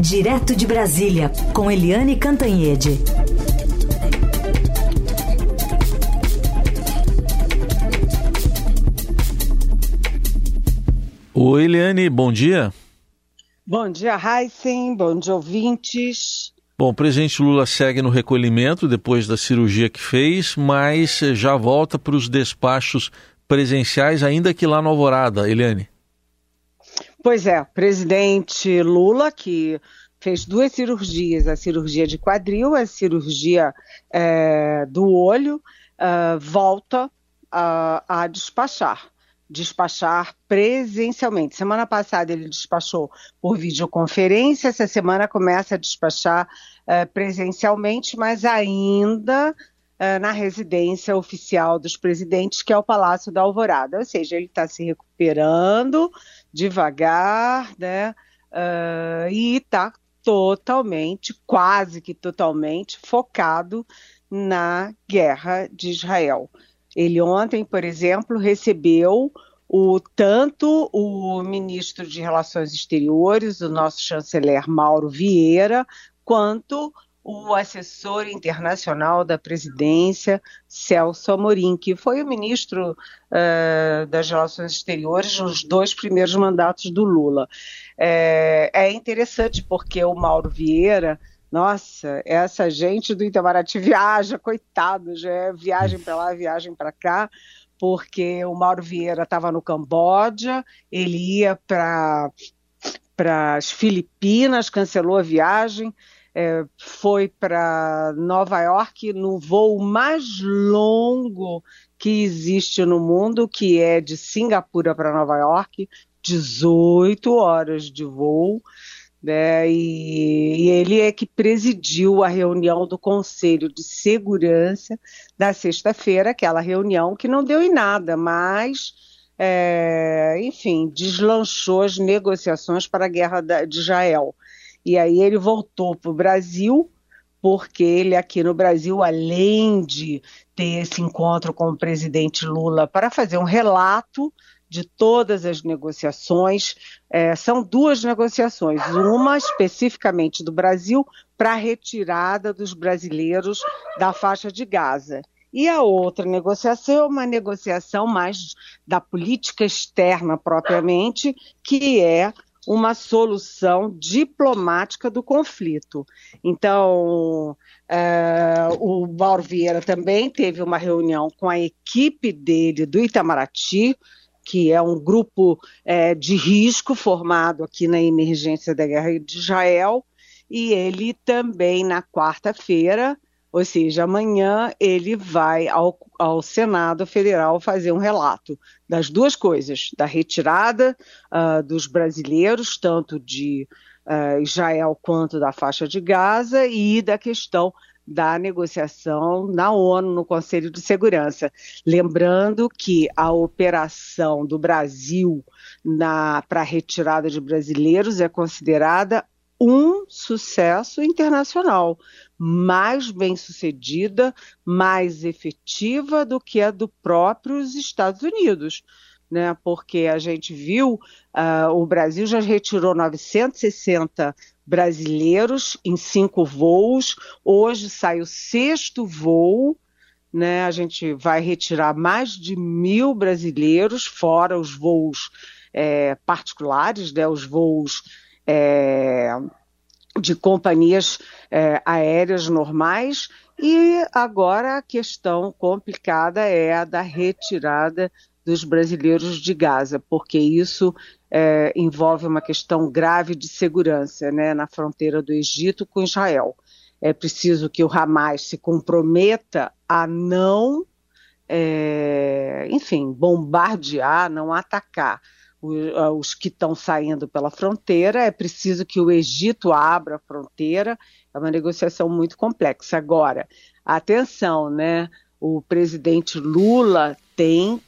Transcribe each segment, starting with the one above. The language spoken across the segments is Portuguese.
Direto de Brasília, com Eliane Cantanhede. Oi, Eliane, bom dia. Bom dia, Heisen. Bom dia, ouvintes. Bom, o presidente Lula segue no recolhimento depois da cirurgia que fez, mas já volta para os despachos presenciais, ainda que lá no Alvorada, Eliane. Pois é, presidente Lula, que fez duas cirurgias, a cirurgia de quadril, a cirurgia é, do olho, é, volta a, a despachar despachar presencialmente. Semana passada ele despachou por videoconferência, essa semana começa a despachar uh, presencialmente, mas ainda uh, na residência oficial dos presidentes, que é o Palácio da Alvorada. Ou seja, ele está se recuperando devagar, né? Uh, e está totalmente, quase que totalmente, focado na guerra de Israel. Ele ontem, por exemplo, recebeu o, tanto o ministro de Relações Exteriores, o nosso chanceler Mauro Vieira, quanto o assessor internacional da presidência, Celso Amorim, que foi o ministro uh, das Relações Exteriores nos dois primeiros mandatos do Lula. É, é interessante porque o Mauro Vieira nossa, essa gente do Itamaraty viaja, coitado, já é viagem para lá, viagem para cá, porque o Mauro Vieira estava no Camboja, ele ia para as Filipinas, cancelou a viagem, é, foi para Nova York no voo mais longo que existe no mundo, que é de Singapura para Nova York, 18 horas de voo né? E, e, ele é que presidiu a reunião do Conselho de Segurança da sexta-feira, aquela reunião que não deu em nada, mas, é, enfim, deslanchou as negociações para a guerra da, de Israel. E aí ele voltou para o Brasil, porque ele aqui no Brasil, além de ter esse encontro com o presidente Lula para fazer um relato de todas as negociações. É, são duas negociações, uma especificamente do Brasil para a retirada dos brasileiros da faixa de Gaza. E a outra negociação é uma negociação mais da política externa propriamente, que é uma solução diplomática do conflito. Então, é, o Mauro Vieira também teve uma reunião com a equipe dele do Itamaraty, que é um grupo é, de risco formado aqui na emergência da guerra de Israel, e ele também na quarta-feira, ou seja, amanhã, ele vai ao, ao, Senado Federal fazer um relato das duas coisas: da retirada uh, dos brasileiros, tanto de uh, Israel quanto da faixa de Gaza, e da questão da negociação na ONU, no Conselho de Segurança. Lembrando que a operação do Brasil para a retirada de brasileiros é considerada um sucesso internacional, mais bem sucedida, mais efetiva do que a do próprios Estados Unidos. Né, porque a gente viu, uh, o Brasil já retirou 960 brasileiros em cinco voos. Hoje sai o sexto voo. Né, a gente vai retirar mais de mil brasileiros, fora os voos é, particulares, né, os voos é, de companhias é, aéreas normais. E agora a questão complicada é a da retirada dos brasileiros de Gaza, porque isso é, envolve uma questão grave de segurança né, na fronteira do Egito com Israel. É preciso que o Hamas se comprometa a não, é, enfim, bombardear, não atacar os que estão saindo pela fronteira. É preciso que o Egito abra a fronteira. É uma negociação muito complexa. Agora, atenção, né? O presidente Lula tem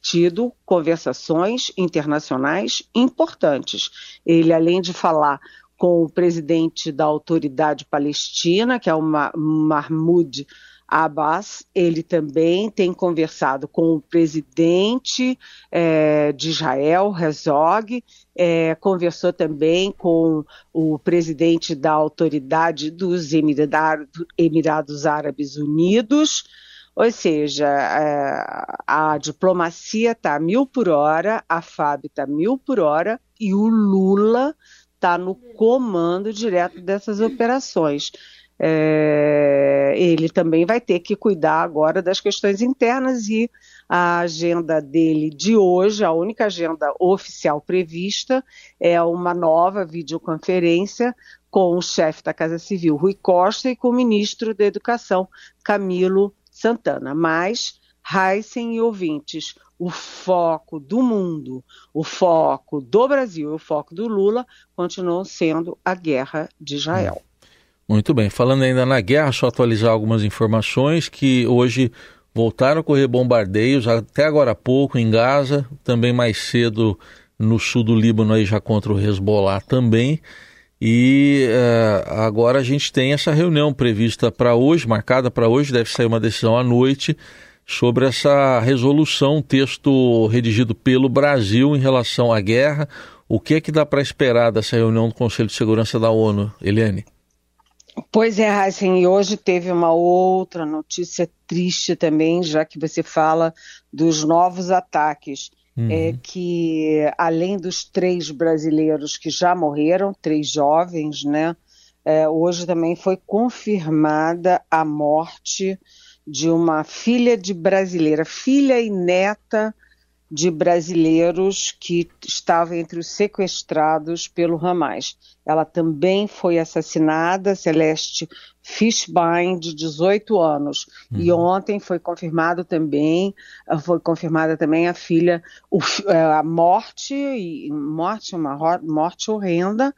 tido conversações internacionais importantes. Ele, além de falar com o presidente da autoridade palestina, que é o Mahmoud Abbas, ele também tem conversado com o presidente é, de Israel, Herzog, é, conversou também com o presidente da autoridade dos Emirados Árabes Unidos, ou seja, é, a diplomacia está mil por hora, a FAB está mil por hora e o Lula está no comando direto dessas operações é, ele também vai ter que cuidar agora das questões internas e a agenda dele de hoje, a única agenda oficial prevista, é uma nova videoconferência com o chefe da Casa Civil, Rui Costa, e com o ministro da Educação, Camilo Santana. Mas, Heisen e ouvintes, o foco do mundo, o foco do Brasil e o foco do Lula continuam sendo a guerra de Israel. Muito bem. Falando ainda na guerra, só atualizar algumas informações que hoje voltaram a ocorrer bombardeios, até agora há pouco em Gaza, também mais cedo no sul do Líbano aí já contra o Hezbollah também. E uh, agora a gente tem essa reunião prevista para hoje, marcada para hoje, deve sair uma decisão à noite sobre essa resolução, texto redigido pelo Brasil em relação à guerra. O que é que dá para esperar dessa reunião do Conselho de Segurança da ONU, Eliane? Pois é, Heisen, e hoje teve uma outra notícia triste também, já que você fala dos novos ataques. É uhum. É que além dos três brasileiros que já morreram, três jovens, né? É, hoje também foi confirmada a morte de uma filha de brasileira, filha e neta de brasileiros que estavam entre os sequestrados pelo Hamas. Ela também foi assassinada, Celeste Fishbein, de 18 anos. Uhum. E ontem foi confirmado também, foi confirmada também a filha, é, a morte, morte, uma morte horrenda,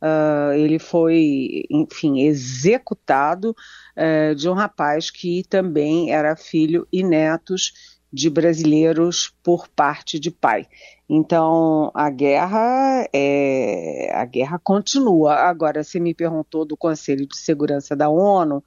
Uh, ele foi, enfim, executado uh, de um rapaz que também era filho e netos de brasileiros por parte de pai. Então a guerra é, a guerra continua. Agora, você me perguntou do Conselho de Segurança da ONU,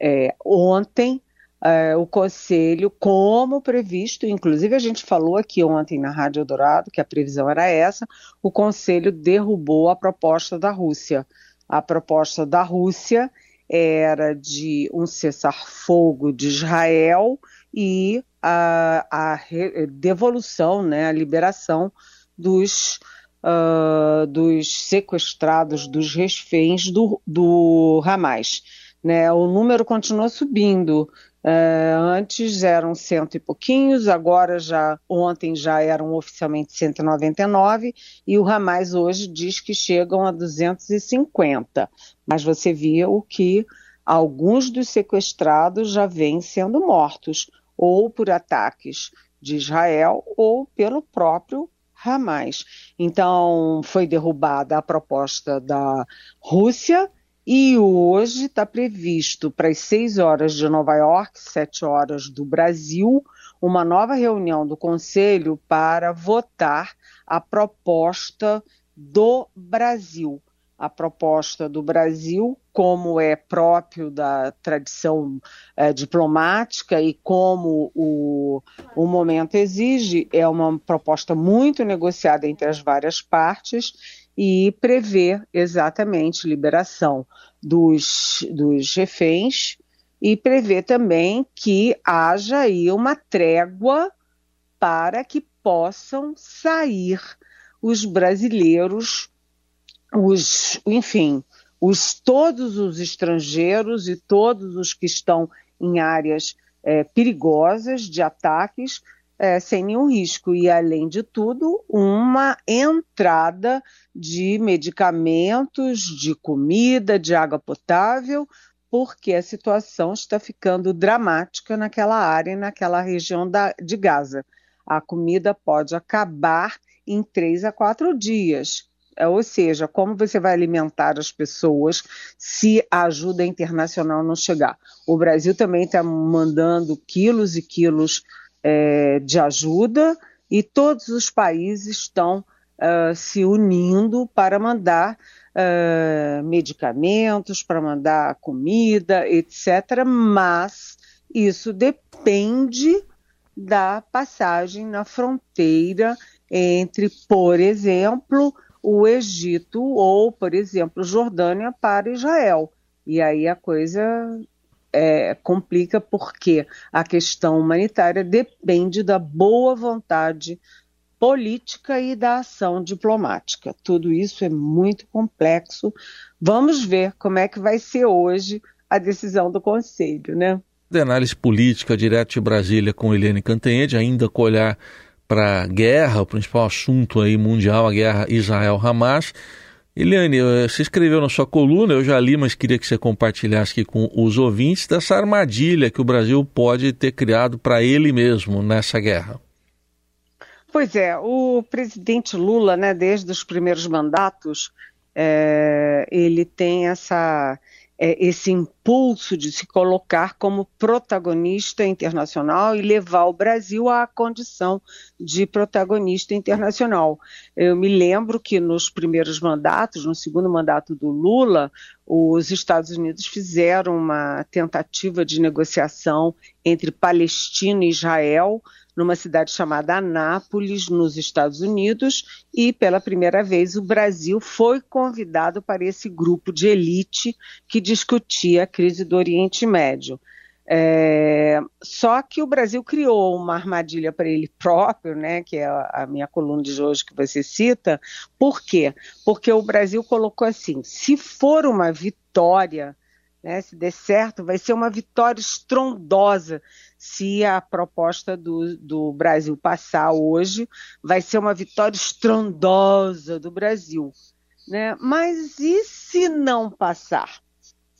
é, ontem é, o Conselho, como previsto, inclusive a gente falou aqui ontem na Rádio Dourado que a previsão era essa, o Conselho derrubou a proposta da Rússia. A proposta da Rússia era de um cessar-fogo de Israel e a, a devolução, né, a liberação dos, uh, dos sequestrados, dos reféns do, do Hamas. Né? O número continua subindo. Uh, antes eram cento e pouquinhos, agora já ontem já eram oficialmente 199 e o Hamas hoje diz que chegam a 250. Mas você via o que alguns dos sequestrados já vêm sendo mortos ou por ataques de Israel ou pelo próprio Hamas. Então, foi derrubada a proposta da Rússia e hoje está previsto para as 6 horas de Nova York, 7 horas do Brasil, uma nova reunião do Conselho para votar a proposta do Brasil a proposta do Brasil, como é próprio da tradição é, diplomática e como o, o momento exige, é uma proposta muito negociada entre as várias partes e prevê exatamente liberação dos, dos reféns e prevê também que haja aí uma trégua para que possam sair os brasileiros os, enfim, os, todos os estrangeiros e todos os que estão em áreas é, perigosas de ataques é, sem nenhum risco. E, além de tudo, uma entrada de medicamentos, de comida, de água potável, porque a situação está ficando dramática naquela área, naquela região da, de Gaza. A comida pode acabar em três a quatro dias. É, ou seja, como você vai alimentar as pessoas se a ajuda internacional não chegar? O Brasil também está mandando quilos e quilos é, de ajuda e todos os países estão uh, se unindo para mandar uh, medicamentos, para mandar comida, etc. Mas Isso depende da passagem na fronteira entre, por exemplo, o Egito ou, por exemplo, Jordânia para Israel. E aí a coisa é, complica porque a questão humanitária depende da boa vontade política e da ação diplomática. Tudo isso é muito complexo. Vamos ver como é que vai ser hoje a decisão do Conselho, né? De análise política direto de Brasília com Helene Cantanhede, ainda com olhar para a guerra, o principal assunto aí mundial, a guerra Israel-Hamas. Eliane, eh, você escreveu na sua coluna, eu já li, mas queria que você compartilhasse aqui com os ouvintes dessa armadilha que o Brasil pode ter criado para ele mesmo nessa guerra. Pois é, o presidente Lula, né, desde os primeiros mandatos, é, ele tem essa é, esse impulso de se colocar como protagonista internacional e levar o Brasil à condição de protagonista internacional. Eu me lembro que nos primeiros mandatos, no segundo mandato do Lula, os Estados Unidos fizeram uma tentativa de negociação entre Palestina e Israel numa cidade chamada Anápolis, nos Estados Unidos, e pela primeira vez o Brasil foi convidado para esse grupo de elite que discutia a crise do Oriente Médio. É, só que o Brasil criou uma armadilha para ele próprio, né, que é a, minha coluna de hoje que você cita. Por quê? Porque o Brasil colocou assim: se for uma vitória, né, se der certo, vai ser uma vitória estrondosa se a proposta do, do Brasil passar hoje, vai ser uma vitória estrondosa do Brasil. Né? Mas e se não passar?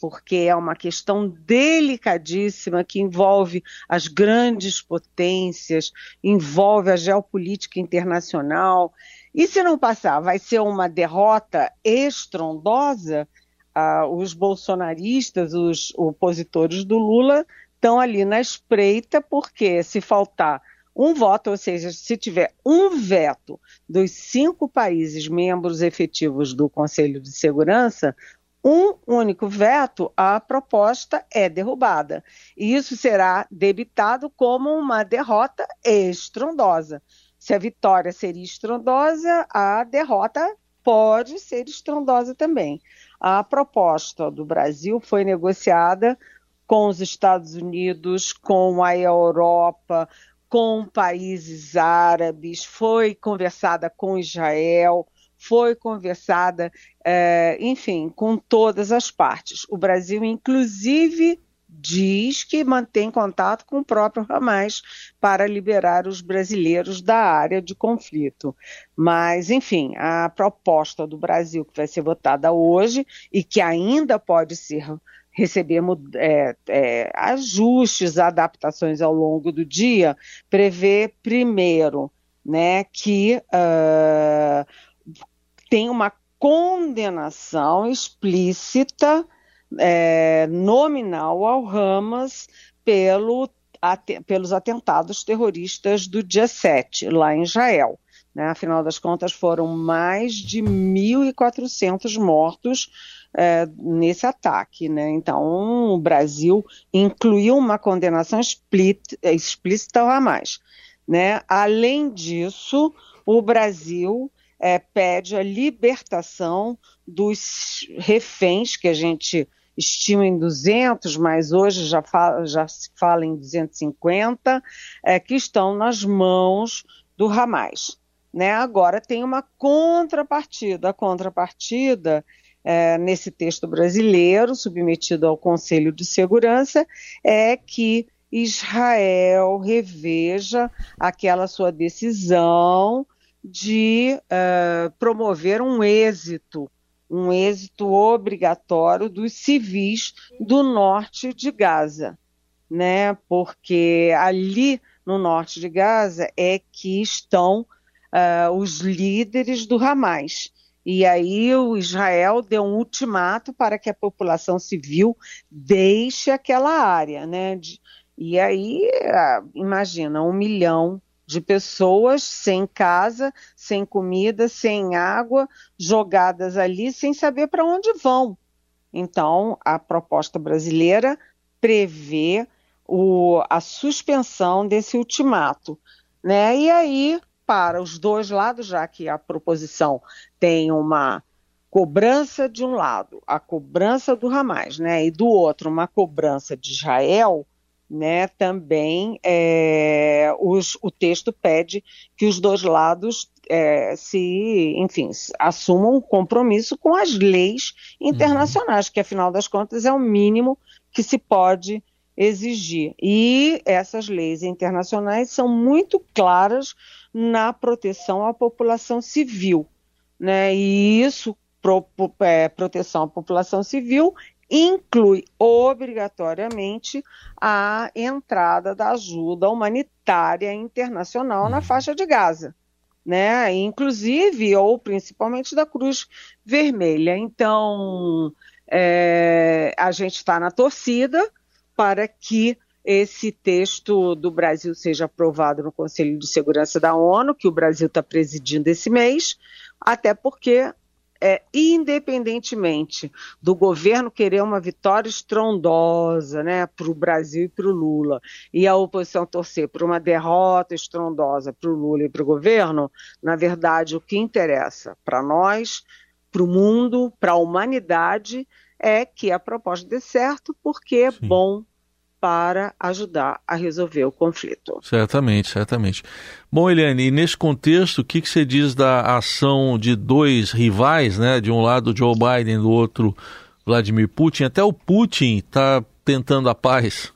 Porque é uma questão delicadíssima que envolve as grandes potências, envolve a geopolítica internacional. E se não passar, vai ser uma derrota estrondosa? Ah, os bolsonaristas, os opositores do Lula, estão ali na espreita, porque se faltar um voto, ou seja, se tiver um veto dos cinco países membros efetivos do Conselho de Segurança, um único veto, a proposta é derrubada. E isso será debitado como uma derrota estrondosa. Se a vitória seria estrondosa, a derrota pode ser estrondosa também. A proposta do Brasil foi negociada com os Estados Unidos, com a Europa, com países árabes, foi conversada com Israel, foi conversada, é, enfim, com todas as partes. O Brasil, inclusive, diz que mantém contato com o próprio Hamas para liberar os brasileiros da área de conflito. Mas, enfim, a proposta do Brasil que vai ser votada hoje e que ainda pode ser recebemos é, é, ajustes, adaptações ao longo do dia, prevê primeiro né, que tem uma condenação explícita, é, nominal ao Hamas pelo, pelos atentados terroristas do dia 7, lá em Israel. Né? Afinal das contas, foram mais de 1.400 mortos é, nesse ataque. Né? Então, o Brasil incluiu uma condenação explícita ao Hamas. Né? Além disso, o Brasil é, pede a libertação dos reféns que a gente estima em 200, mas hoje já, fala, já se fala em 250, é, que estão nas mãos do Hamas. Né? Agora tem uma contrapartida. A contrapartida é, nesse texto brasileiro, submetido ao Conselho de Segurança, é que Israel reveja aquela sua decisão de uh, promover um êxito, um êxito obrigatório dos civis do norte de Gaza, né? Porque ali no norte de Gaza é que estão uh, os líderes do Hamas. E aí o Israel deu um ultimato para que a população civil deixe aquela área, né? E aí, ah, imagina, um milhão de pessoas sem casa, sem comida, sem água, jogadas ali sem saber para onde vão. Então, a proposta brasileira prevê o, a suspensão desse ultimato. Né? E aí, para os dois lados, já que a proposição tem uma cobrança de um lado, a cobrança do Hamas, né, e do outro, uma cobrança de Israel, né, também é, os, o texto pede que os dois lados é, se, enfim, assumam um compromisso com as leis internacionais, uhum. que afinal das contas é o mínimo que se pode exigir. E essas leis internacionais são muito claras na proteção à população civil, né? E isso, pro, é, proteção à população civil, inclui obrigatoriamente a entrada da ajuda humanitária internacional na uhum. faixa de Gaza, né? Inclusive ou principalmente da Cruz Vermelha. Então, é, a gente está na torcida para que esse texto do Brasil seja aprovado no Conselho de Segurança da ONU, que o Brasil está presidindo esse mês, até porque é, independentemente do governo querer uma vitória estrondosa né, para o Brasil e para o Lula, e a oposição torcer por uma derrota estrondosa para o Lula e para o governo, na verdade, o que interessa para nós, para o mundo, para a humanidade, é que a proposta dê certo, porque é Sim. bom para ajudar a resolver o conflito. Certamente, certamente. Bom, Eliane, e nesse contexto, o que, que você diz da ação de dois rivais, né? De um lado Joe Biden, do outro Vladimir Putin. Até o Putin está tentando a paz.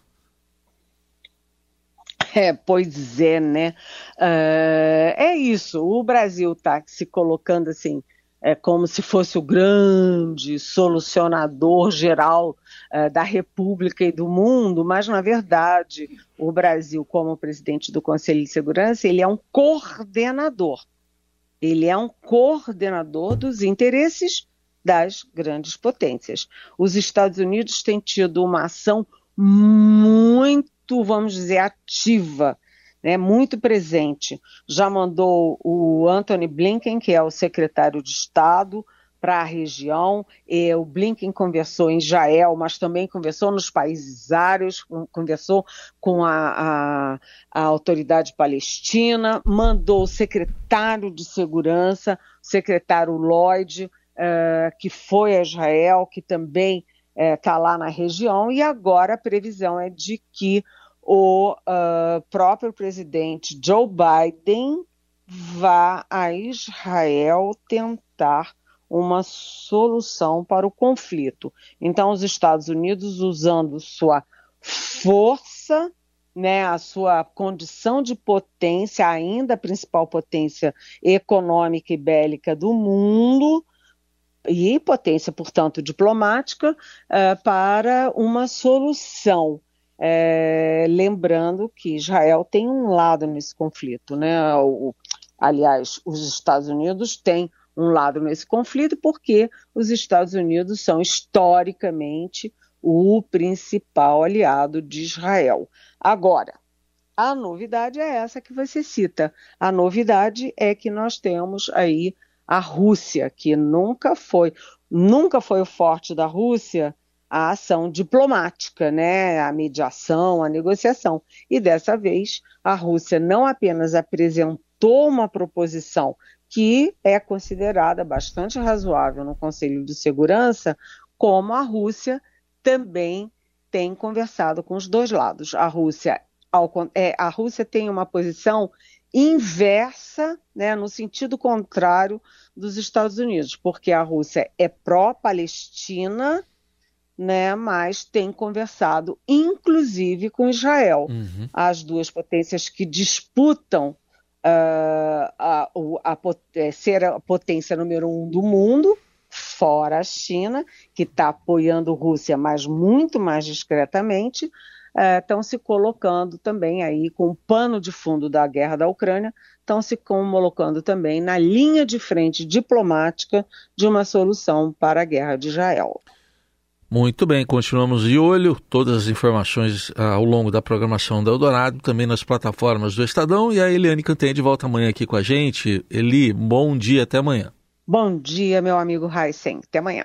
É, pois é, né? Uh, é isso. O Brasil está se colocando assim é como se fosse o grande solucionador geral é, da República e do mundo, mas na verdade o Brasil, como presidente do Conselho de Segurança, ele é um coordenador. Ele é um coordenador dos interesses das grandes potências. Os Estados Unidos têm tido uma ação muito, vamos dizer, ativa né, muito presente. Já mandou o Anthony Blinken, que é o secretário de Estado, para a região. E o Blinken conversou em Israel, mas também conversou nos países árabes, conversou com a, a, a, autoridade palestina, mandou o secretário de segurança, o secretário Lloyd, uh, que foi a Israel, que também está uh, lá na região, e agora a previsão é de que o uh, próprio presidente Joe Biden vá a Israel tentar uma solução para o conflito. Então, os Estados Unidos, usando sua força, né, a sua condição de potência, ainda a principal potência econômica e bélica do mundo, e potência, portanto, diplomática, uh, para uma solução é, lembrando que Israel tem um lado nesse conflito, né? O, aliás, os Estados Unidos têm um lado nesse conflito porque os Estados Unidos são historicamente o principal aliado de Israel. Agora, a novidade é essa que você cita. A novidade é que nós temos aí a Rússia, que nunca foi, nunca foi o forte da Rússia a ação diplomática, né, a mediação, a negociação. E dessa vez, a Rússia não apenas apresentou uma proposição que é considerada bastante razoável no Conselho de Segurança, como a Rússia também tem conversado com os dois lados. A Rússia, ao, é, a Rússia tem uma posição inversa, né, no sentido contrário dos Estados Unidos, porque a Rússia é pró-Palestina, né, mas tem conversado, inclusive, com Israel. Uhum. As duas potências que disputam uh, a, a, a, é, ser a potência número um do mundo, fora a China, que está apoiando a Rússia, mas muito mais discretamente, estão uh, se colocando também aí com o pano de fundo da guerra da Ucrânia, estão se colocando também na linha de frente diplomática de uma solução para a guerra de Israel. Muito bem, continuamos de olho. Todas as informações ah, ao longo da programação da Eldorado, também nas plataformas do Estadão. E a Eliane Cantanhede volta amanhã aqui com a gente. Eli, bom dia, até amanhã. Bom dia, meu amigo Heisen. Até amanhã.